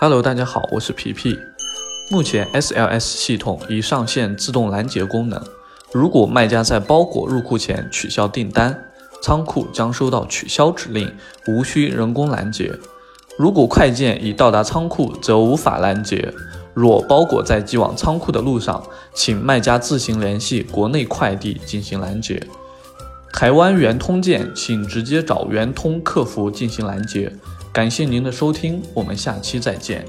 Hello，大家好，我是皮皮。目前 SLS 系统已上线自动拦截功能，如果卖家在包裹入库前取消订单，仓库将收到取消指令，无需人工拦截。如果快件已到达仓库，则无法拦截。若包裹在寄往仓库的路上，请卖家自行联系国内快递进行拦截。台湾圆通件请直接找圆通客服进行拦截。感谢您的收听我们下期再见。